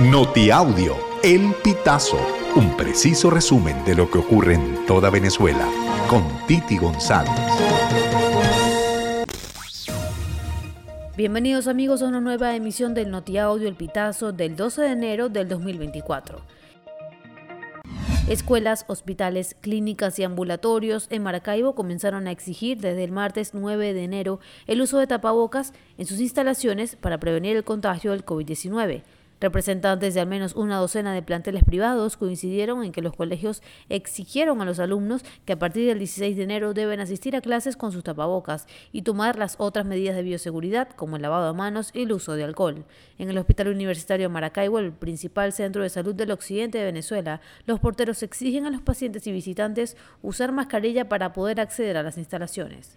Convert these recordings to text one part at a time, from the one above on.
Notiaudio, El Pitazo, un preciso resumen de lo que ocurre en toda Venezuela, con Titi González. Bienvenidos amigos a una nueva emisión del Notiaudio El Pitazo del 12 de enero del 2024. Escuelas, hospitales, clínicas y ambulatorios en Maracaibo comenzaron a exigir desde el martes 9 de enero el uso de tapabocas en sus instalaciones para prevenir el contagio del COVID-19. Representantes de al menos una docena de planteles privados coincidieron en que los colegios exigieron a los alumnos que a partir del 16 de enero deben asistir a clases con sus tapabocas y tomar las otras medidas de bioseguridad como el lavado de manos y el uso de alcohol. En el Hospital Universitario Maracaibo, el principal centro de salud del occidente de Venezuela, los porteros exigen a los pacientes y visitantes usar mascarilla para poder acceder a las instalaciones.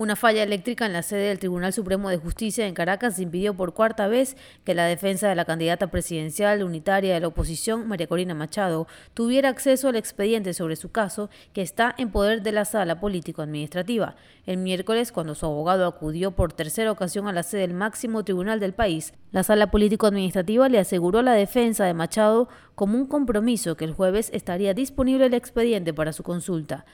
Una falla eléctrica en la sede del Tribunal Supremo de Justicia en Caracas impidió por cuarta vez que la defensa de la candidata presidencial unitaria de la oposición, María Corina Machado, tuviera acceso al expediente sobre su caso que está en poder de la sala político-administrativa. El miércoles, cuando su abogado acudió por tercera ocasión a la sede del máximo tribunal del país, la sala político-administrativa le aseguró la defensa de Machado como un compromiso que el jueves estaría disponible el expediente para su consulta.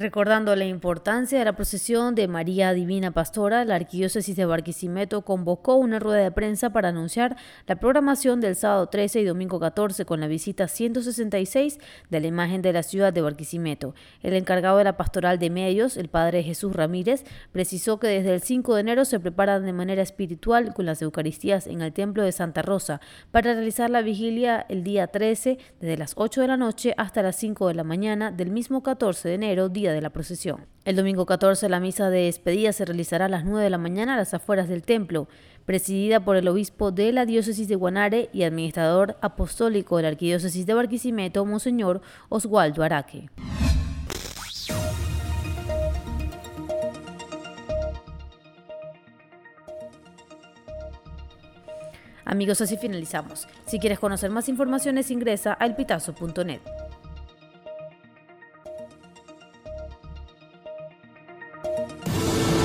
Recordando la importancia de la procesión de María Divina Pastora, la Arquidiócesis de Barquisimeto convocó una rueda de prensa para anunciar la programación del sábado 13 y domingo 14 con la visita 166 de la imagen de la ciudad de Barquisimeto. El encargado de la pastoral de medios, el padre Jesús Ramírez, precisó que desde el 5 de enero se preparan de manera espiritual con las Eucaristías en el Templo de Santa Rosa para realizar la vigilia el día 13 desde las 8 de la noche hasta las 5 de la mañana del mismo 14 de enero, día de la procesión. El domingo 14 la misa de despedida se realizará a las 9 de la mañana a las afueras del templo, presidida por el obispo de la diócesis de Guanare y administrador apostólico de la arquidiócesis de Barquisimeto, Monseñor Oswaldo Araque. Amigos, así finalizamos. Si quieres conocer más informaciones, ingresa a elpitazo.net.